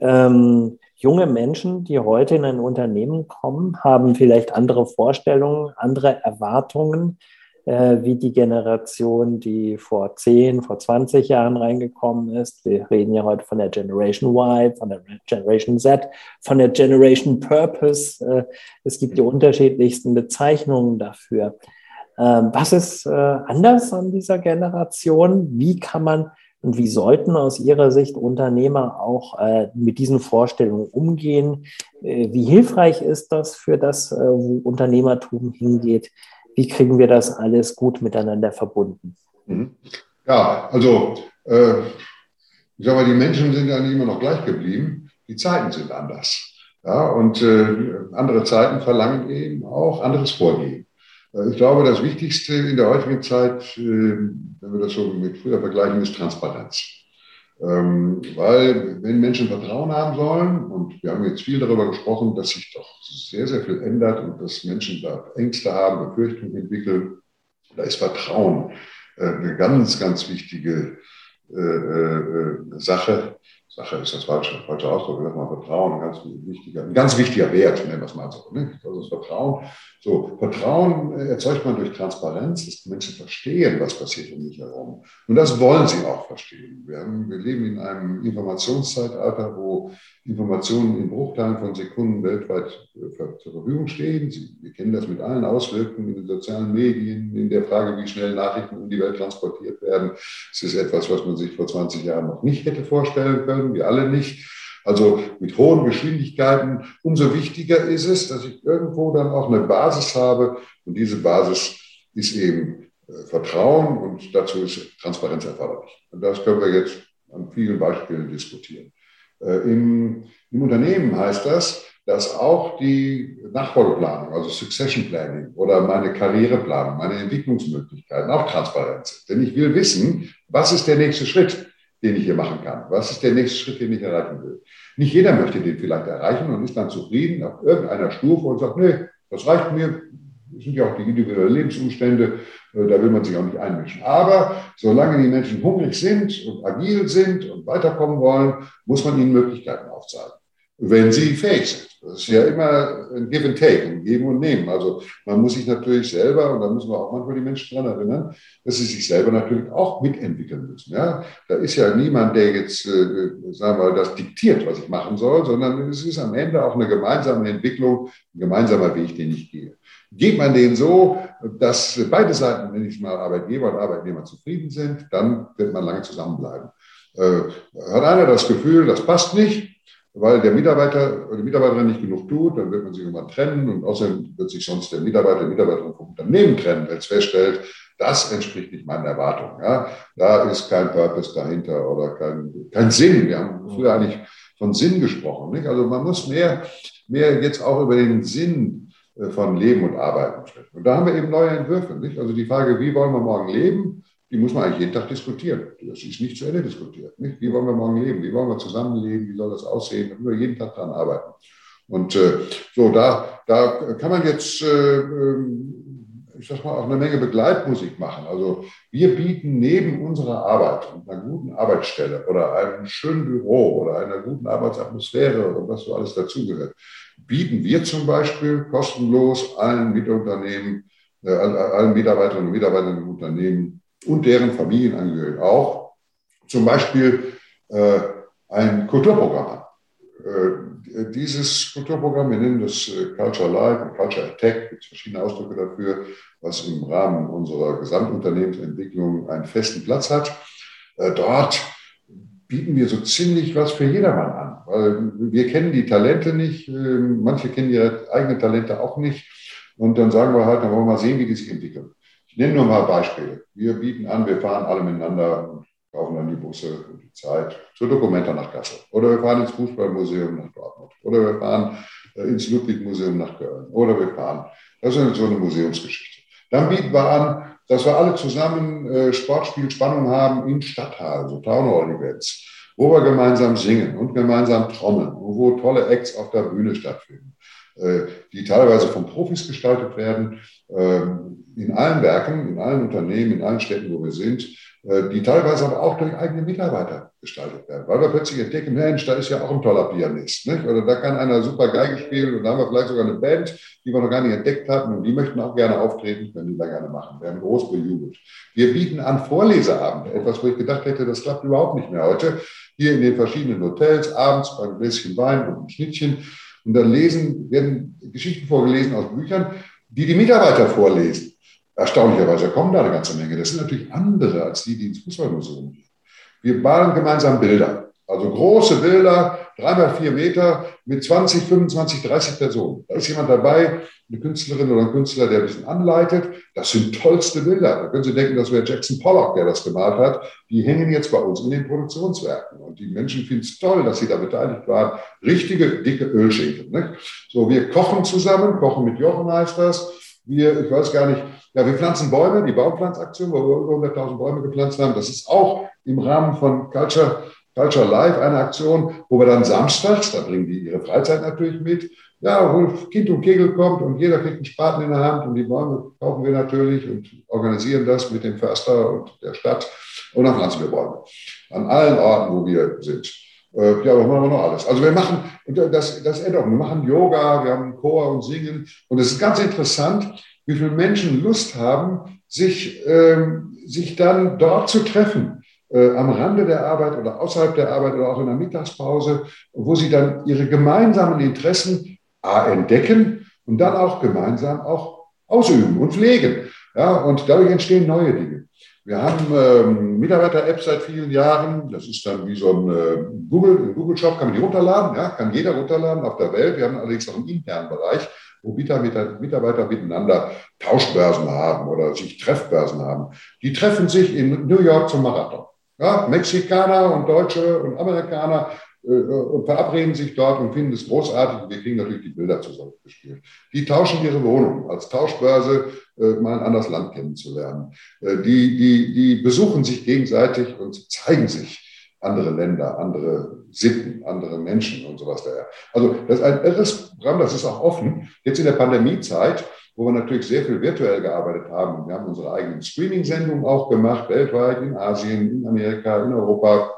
Ähm, junge Menschen, die heute in ein Unternehmen kommen, haben vielleicht andere Vorstellungen, andere Erwartungen äh, wie die Generation, die vor 10, vor 20 Jahren reingekommen ist. Wir reden ja heute von der Generation Y, von der Generation Z, von der Generation Purpose. Äh, es gibt die unterschiedlichsten Bezeichnungen dafür. Ähm, was ist äh, anders an dieser Generation? Wie kann man und wie sollten aus Ihrer Sicht Unternehmer auch äh, mit diesen Vorstellungen umgehen? Äh, wie hilfreich ist das für das, äh, wo Unternehmertum hingeht? Wie kriegen wir das alles gut miteinander verbunden? Mhm. Ja, also äh, ich sage mal, die Menschen sind ja nicht immer noch gleich geblieben. Die Zeiten sind anders. Ja, und äh, andere Zeiten verlangen eben auch anderes Vorgehen. Äh, ich glaube, das Wichtigste in der heutigen Zeit, äh, wenn wir das so mit früher vergleichen, ist Transparenz. Ähm, weil wenn Menschen Vertrauen haben sollen, und wir haben jetzt viel darüber gesprochen, dass sich doch sehr, sehr viel ändert und dass Menschen da Ängste haben, Befürchtungen entwickeln, da ist Vertrauen äh, eine ganz, ganz wichtige äh, äh, Sache. Sache ist das falsche, falsche Ausdruck, sag mal Vertrauen, ein ganz wichtiger, ein ganz wichtiger Wert, nennen wir es mal so. Ne? Also das Vertrauen. So, Vertrauen erzeugt man durch Transparenz, dass die Menschen verstehen, was passiert um mich herum. Und das wollen sie auch verstehen. Wir, haben, wir leben in einem Informationszeitalter, wo Informationen in Bruchteilen von Sekunden weltweit äh, zur Verfügung stehen. Sie, wir kennen das mit allen Auswirkungen in den sozialen Medien, in der Frage, wie schnell Nachrichten um die Welt transportiert werden. Es ist etwas, was man sich vor 20 Jahren noch nicht hätte vorstellen können, wir alle nicht. Also mit hohen Geschwindigkeiten. Umso wichtiger ist es, dass ich irgendwo dann auch eine Basis habe. Und diese Basis ist eben äh, Vertrauen und dazu ist Transparenz erforderlich. Und das können wir jetzt an vielen Beispielen diskutieren. Äh, Im, Im Unternehmen heißt das, dass auch die Nachfolgeplanung, also Succession Planning oder meine Karriereplanung, meine Entwicklungsmöglichkeiten auch transparent sind. Denn ich will wissen, was ist der nächste Schritt, den ich hier machen kann? Was ist der nächste Schritt, den ich erreichen will? Nicht jeder möchte den vielleicht erreichen und ist dann zufrieden auf irgendeiner Stufe und sagt, nee, das reicht mir, das sind ja auch die individuellen Lebensumstände, äh, da will man sich auch nicht einmischen. Aber solange die Menschen hungrig sind und agil sind und weiterkommen wollen, muss man ihnen Möglichkeiten aufzeigen, wenn sie fähig sind. Das ist ja immer ein Give and Take, ein Geben und Nehmen. Also man muss sich natürlich selber, und da müssen wir auch manchmal die Menschen daran erinnern, dass sie sich selber natürlich auch mitentwickeln müssen. Ja? Da ist ja niemand, der jetzt, äh, sagen wir mal, das diktiert, was ich machen soll, sondern es ist am Ende auch eine gemeinsame Entwicklung, ein gemeinsamer Weg, den ich gehe. Geht man den so, dass beide Seiten, wenn ich mal Arbeitgeber und Arbeitnehmer zufrieden sind, dann wird man lange zusammenbleiben. Äh, hat einer das Gefühl, das passt nicht, weil der Mitarbeiter oder die Mitarbeiterin nicht genug tut, dann wird man sich irgendwann trennen und außerdem wird sich sonst der Mitarbeiter, die Mitarbeiterin vom Unternehmen trennen, wenn es feststellt, das entspricht nicht meinen Erwartungen. Ja? Da ist kein Purpose dahinter oder kein, kein Sinn. Wir haben früher eigentlich von Sinn gesprochen. Nicht? Also man muss mehr, mehr jetzt auch über den Sinn äh, von Leben und Arbeiten sprechen. Und da haben wir eben neue Entwürfe. Nicht? Also die Frage, wie wollen wir morgen leben, die muss man eigentlich jeden Tag diskutieren. Das ist nicht zu Ende diskutiert. Nicht? Wie wollen wir morgen leben? Wie wollen wir zusammenleben? Wie soll das aussehen? Da müssen wir jeden Tag dran arbeiten. Und äh, so, da, da kann man jetzt, äh, ähm, ich sag mal, auch eine Menge Begleitmusik machen. Also wir bieten neben unserer Arbeit und einer guten Arbeitsstelle oder einem schönen Büro oder einer guten Arbeitsatmosphäre oder was so alles dazugehört, bieten wir zum Beispiel kostenlos allen Mitunternehmen äh, allen Mitarbeiterinnen und Mitarbeitern im Unternehmen und deren Familienangehörigen auch. Zum Beispiel äh, ein Kulturprogramm. Äh, dieses Kulturprogramm, wir nennen das äh, Culture Life und Culture Attack, gibt es verschiedene Ausdrücke dafür, was im Rahmen unserer Gesamtunternehmensentwicklung einen festen Platz hat. Äh, dort bieten wir so ziemlich was für jedermann an, weil wir kennen die Talente nicht, manche kennen ihre eigenen Talente auch nicht. Und dann sagen wir halt, dann wollen wir mal sehen, wie die sich entwickeln. Ich nenne nur mal Beispiele. Wir bieten an, wir fahren alle miteinander kaufen dann die Busse und die Zeit zur Dokumenta nach Kassel. Oder wir fahren ins Fußballmuseum nach Dortmund. Oder wir fahren äh, ins Ludwig-Museum nach Köln. Oder wir fahren. Das ist so eine Museumsgeschichte. Dann bieten wir an, dass wir alle zusammen äh, Sportspielspannung haben in Stadthallen, so Townhall-Events, wo wir gemeinsam singen und gemeinsam trommeln und wo tolle Acts auf der Bühne stattfinden, die teilweise von Profis gestaltet werden, äh, in allen Werken, in allen Unternehmen, in allen Städten, wo wir sind äh, die teilweise aber auch durch eigene Mitarbeiter gestaltet werden. Weil wir plötzlich entdecken, Mensch, da ist ja auch ein toller Pianist. Nicht? Oder da kann einer super Geige spielen und da haben wir vielleicht sogar eine Band, die wir noch gar nicht entdeckt hatten und die möchten auch gerne auftreten, können die da gerne machen. Wir haben groß bejubelt. Wir bieten an Vorleseabende, etwas, wo ich gedacht hätte, das klappt überhaupt nicht mehr heute. Hier in den verschiedenen Hotels, abends beim Gläschen Wein und einem Schnittchen. Und dann lesen, werden Geschichten vorgelesen aus Büchern, die die Mitarbeiter vorlesen. Erstaunlicherweise kommen da eine ganze Menge. Das sind natürlich andere als die, die ins Fußballmuseum gehen. Wir malen gemeinsam Bilder. Also große Bilder, dreimal vier Meter mit 20, 25, 30 Personen. Da ist jemand dabei, eine Künstlerin oder ein Künstler, der ein bisschen anleitet. Das sind tollste Bilder. Da können Sie denken, das wäre Jackson Pollock, der das gemalt hat. Die hängen jetzt bei uns in den Produktionswerken. Und die Menschen finden es toll, dass sie da beteiligt waren. Richtige, dicke Ölschinken. Ne? So, wir kochen zusammen, kochen mit Jochen heißt das. Wir, ich weiß gar nicht, ja, wir pflanzen Bäume, die Baumpflanzaktion, wo wir über 100.000 Bäume gepflanzt haben. Das ist auch im Rahmen von Culture, Culture Live eine Aktion, wo wir dann samstags, da bringen die ihre Freizeit natürlich mit, ja, wo Kind und Kegel kommt und jeder kriegt einen Spaten in der Hand und die Bäume kaufen wir natürlich und organisieren das mit dem Förster und der Stadt und dann pflanzen wir Bäume. An allen Orten, wo wir sind. Äh, ja, was machen wir noch alles? Also wir machen, das, das ändert, wir machen Yoga, wir haben Chor und Singen und es ist ganz interessant, wie viele Menschen Lust haben, sich, ähm, sich dann dort zu treffen, äh, am Rande der Arbeit oder außerhalb der Arbeit oder auch in der Mittagspause, wo sie dann ihre gemeinsamen Interessen A, entdecken und dann auch gemeinsam auch ausüben und pflegen. Ja, und dadurch entstehen neue Dinge. Wir haben ähm, Mitarbeiter-App seit vielen Jahren. Das ist dann wie so ein äh, Google, ein Google-Shop, kann man die runterladen, ja, kann jeder runterladen auf der Welt. Wir haben allerdings auch einen internen Bereich, wo Mitarbeiter miteinander Tauschbörsen haben oder sich Treffbörsen haben. Die treffen sich in New York zum Marathon. Ja, Mexikaner und Deutsche und Amerikaner äh, und verabreden sich dort und finden es großartig. Wir kriegen natürlich die Bilder zusammengespielt. Die tauschen ihre Wohnung als Tauschbörse, äh, mal ein anderes Land kennenzulernen. Äh, die, die, die besuchen sich gegenseitig und zeigen sich andere Länder, andere Sitten, andere Menschen und sowas daher. Also das ist ein irres Programm, das ist auch offen. Jetzt in der Pandemiezeit, wo wir natürlich sehr viel virtuell gearbeitet haben. Wir haben unsere eigenen Streaming-Sendungen auch gemacht, weltweit, in Asien, in Amerika, in Europa,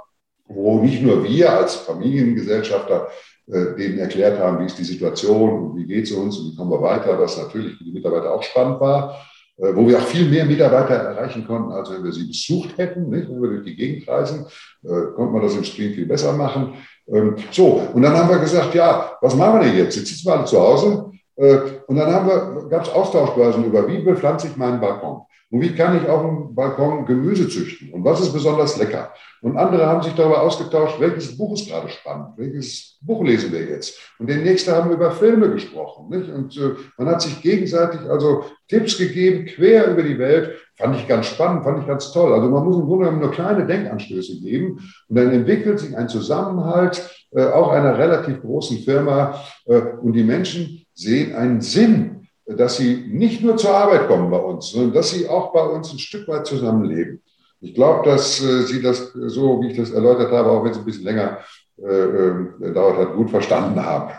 wo nicht nur wir als Familiengesellschafter äh, denen erklärt haben, wie ist die Situation wie geht es uns und wie kommen wir weiter, was natürlich für die Mitarbeiter auch spannend war. Äh, wo wir auch viel mehr Mitarbeiter erreichen konnten, als wenn wir sie besucht hätten. Nicht? Wenn wir durch die Gegend reisen, äh, konnte man das im Stream viel besser machen. Ähm, so, und dann haben wir gesagt, ja, was machen wir denn jetzt? Jetzt sitzen wir alle zu Hause. Äh, und dann haben wir, gab es Austauschbörsen über, wie bepflanze ich meinen Balkon? Und wie kann ich auf dem Balkon Gemüse züchten? Und was ist besonders lecker? Und andere haben sich darüber ausgetauscht, welches Buch ist gerade spannend, welches Buch lesen wir jetzt. Und der nächste haben über Filme gesprochen. Nicht? Und äh, man hat sich gegenseitig also Tipps gegeben, quer über die Welt. Fand ich ganz spannend, fand ich ganz toll. Also man muss im Grunde genommen nur kleine Denkanstöße geben. Und dann entwickelt sich ein Zusammenhalt äh, auch einer relativ großen Firma. Äh, und die Menschen sehen einen Sinn dass sie nicht nur zur Arbeit kommen bei uns, sondern dass sie auch bei uns ein Stück weit zusammenleben. Ich glaube, dass äh, Sie das so, wie ich das erläutert habe, auch wenn es ein bisschen länger äh, äh, dauert hat, gut verstanden haben.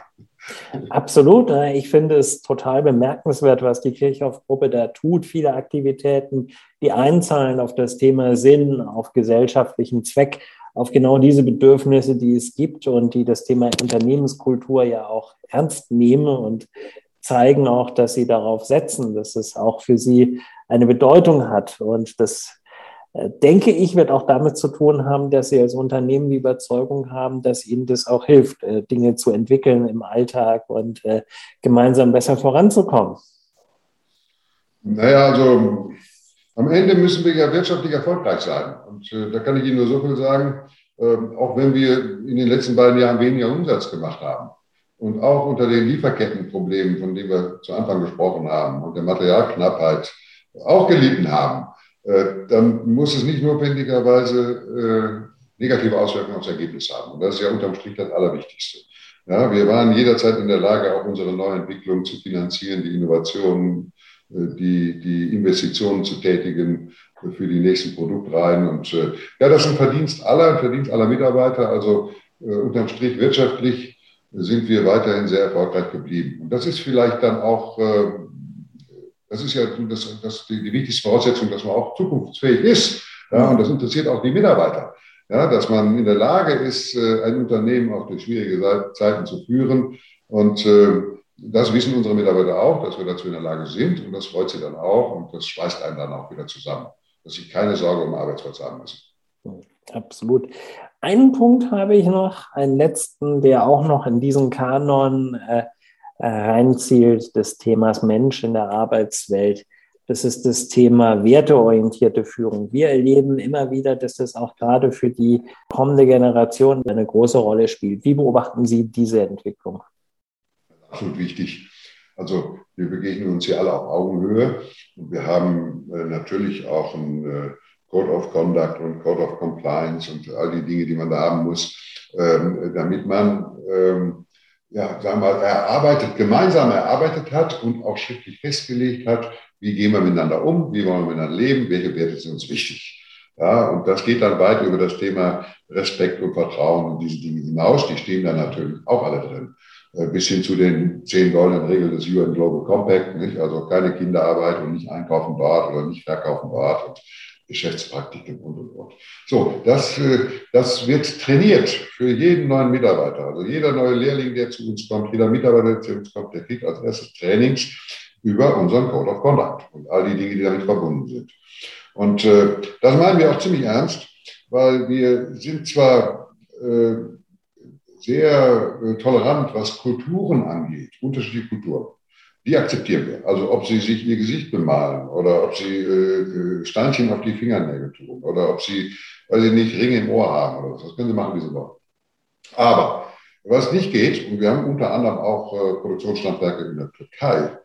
Absolut. Ich finde es total bemerkenswert, was die Kirchhoff-Gruppe da tut. Viele Aktivitäten, die einzahlen auf das Thema Sinn, auf gesellschaftlichen Zweck, auf genau diese Bedürfnisse, die es gibt und die das Thema Unternehmenskultur ja auch ernst nehmen und zeigen auch, dass Sie darauf setzen, dass es auch für Sie eine Bedeutung hat. Und das äh, denke ich, wird auch damit zu tun haben, dass Sie als Unternehmen die Überzeugung haben, dass Ihnen das auch hilft, äh, Dinge zu entwickeln im Alltag und äh, gemeinsam besser voranzukommen. Naja, also am Ende müssen wir ja wirtschaftlich erfolgreich sein. Und äh, da kann ich Ihnen nur so viel sagen, äh, auch wenn wir in den letzten beiden Jahren weniger Umsatz gemacht haben und auch unter den Lieferkettenproblemen, von denen wir zu Anfang gesprochen haben, und der Materialknappheit auch gelitten haben, äh, dann muss es nicht notwendigerweise äh, negative Auswirkungen aufs Ergebnis haben. Und das ist ja unterm Strich das Allerwichtigste. Ja, wir waren jederzeit in der Lage, auch unsere Neuentwicklung zu finanzieren, die Innovationen, die, die Investitionen zu tätigen für die nächsten Produktreihen. Und äh, ja, das ist ein Verdienst aller, ein Verdienst aller Mitarbeiter. Also äh, unterm Strich wirtschaftlich sind wir weiterhin sehr erfolgreich geblieben. Und das ist vielleicht dann auch, äh, das ist ja das, das die, die wichtigste Voraussetzung, dass man auch zukunftsfähig ist. Ja, und das interessiert auch die Mitarbeiter. Ja, dass man in der Lage ist, äh, ein Unternehmen auch durch schwierige Zeiten zu führen. Und äh, das wissen unsere Mitarbeiter auch, dass wir dazu in der Lage sind. Und das freut sie dann auch. Und das schweißt einen dann auch wieder zusammen, dass sie keine Sorge um Arbeitsplatz haben müssen. Absolut. Einen Punkt habe ich noch, einen letzten, der auch noch in diesen Kanon äh, äh, reinzielt, des Themas Mensch in der Arbeitswelt. Das ist das Thema werteorientierte Führung. Wir erleben immer wieder, dass das auch gerade für die kommende Generation eine große Rolle spielt. Wie beobachten Sie diese Entwicklung? Absolut wichtig. Also wir begegnen uns hier alle auf Augenhöhe und wir haben äh, natürlich auch ein äh, Code of Conduct und Code of Compliance und all die Dinge, die man da haben muss, ähm, damit man, ähm, ja, sagen wir mal, erarbeitet, gemeinsam erarbeitet hat und auch schriftlich festgelegt hat, wie gehen wir miteinander um, wie wollen wir miteinander leben, welche Werte sind uns wichtig. Ja, und das geht dann weit über das Thema Respekt und Vertrauen und diese Dinge hinaus. Die stehen da natürlich auch alle drin. Äh, bis hin zu den zehn goldenen Regeln des UN Global Compact, nicht? also keine Kinderarbeit und nicht einkaufen dort oder nicht verkaufen dort und Geschäftspraktiken und, und, und. So, das, äh, das wird trainiert für jeden neuen Mitarbeiter. Also jeder neue Lehrling, der zu uns kommt, jeder Mitarbeiter, der zu uns kommt, der kriegt als erstes Trainings über unseren Code of Conduct und all die Dinge, die damit verbunden sind. Und äh, das meinen wir auch ziemlich ernst, weil wir sind zwar äh, sehr äh, tolerant, was Kulturen angeht, unterschiedliche Kulturen die akzeptieren wir. Also ob sie sich ihr Gesicht bemalen oder ob sie äh, äh, Steinchen auf die Fingernägel tun oder ob sie, weil sie nicht Ringe im Ohr haben oder was. Das können sie machen, wie sie wollen. Aber was nicht geht, und wir haben unter anderem auch äh, Produktionsstandwerke in der Türkei,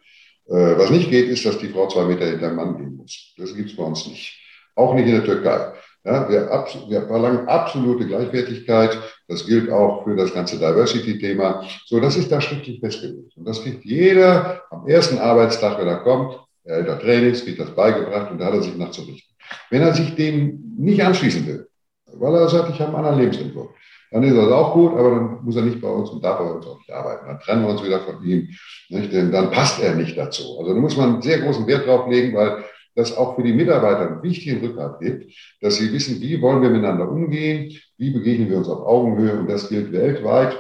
äh, was nicht geht, ist, dass die Frau zwei Meter hinter dem Mann gehen muss. Das gibt es bei uns nicht. Auch nicht in der Türkei. Ja, wir, wir verlangen absolute Gleichwertigkeit. Das gilt auch für das ganze Diversity-Thema. So, das ist da schriftlich festgelegt. Und das kriegt jeder am ersten Arbeitstag, wenn er kommt. Er hält da Trainings, kriegt das beigebracht und da hat er sich nachzurichten. Wenn er sich dem nicht anschließen will, weil er sagt, ich habe einen anderen Lebensentwurf, dann ist das auch gut, aber dann muss er nicht bei uns und darf bei uns auch nicht arbeiten. Dann trennen wir uns wieder von ihm, nicht? denn dann passt er nicht dazu. Also da muss man sehr großen Wert drauf legen, weil das auch für die Mitarbeiter einen wichtigen Rückhalt gibt, dass sie wissen, wie wollen wir miteinander umgehen, wie begegnen wir uns auf Augenhöhe und das gilt weltweit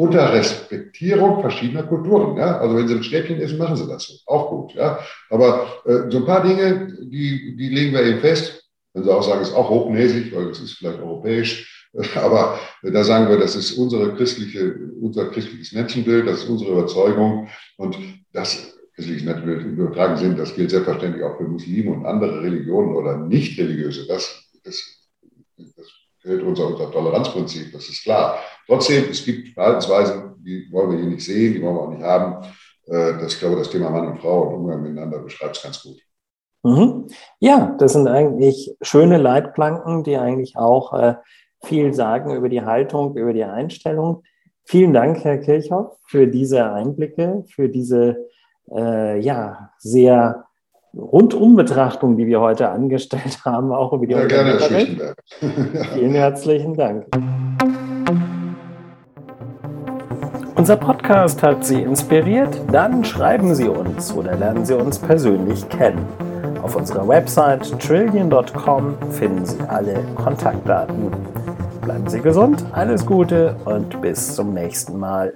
unter Respektierung verschiedener Kulturen. Ja? Also wenn Sie ein Stäbchen essen, machen Sie das so. Auch gut. Ja? Aber äh, so ein paar Dinge, die, die legen wir eben fest. Wenn Sie auch sagen, es ist auch hochnäsig, weil es ist vielleicht europäisch. <laughs> Aber da sagen wir, das ist unsere christliche, unser christliches Menschenbild, das ist unsere Überzeugung. Und das im übertragenen Sinn, das gilt selbstverständlich auch für Muslime und andere Religionen oder nicht religiöse. Das, das, das gilt unser, unser Toleranzprinzip, das ist klar. Trotzdem, es gibt Verhaltensweisen, die wollen wir hier nicht sehen, die wollen wir auch nicht haben. Äh, das, ich glaube, das Thema Mann und Frau und Umgang miteinander beschreibt es ganz gut. Mhm. Ja, das sind eigentlich schöne Leitplanken, die eigentlich auch äh, viel sagen über die Haltung, über die Einstellung. Vielen Dank, Herr Kirchhoff, für diese Einblicke, für diese äh, ja, sehr Rundumbetrachtung, die wir heute angestellt <laughs> haben, auch über die ja, gerne, <laughs> Vielen herzlichen Dank. Unser Podcast hat Sie inspiriert? Dann schreiben Sie uns oder lernen Sie uns persönlich kennen. Auf unserer Website trillion.com finden Sie alle Kontaktdaten. Bleiben Sie gesund, alles Gute und bis zum nächsten Mal.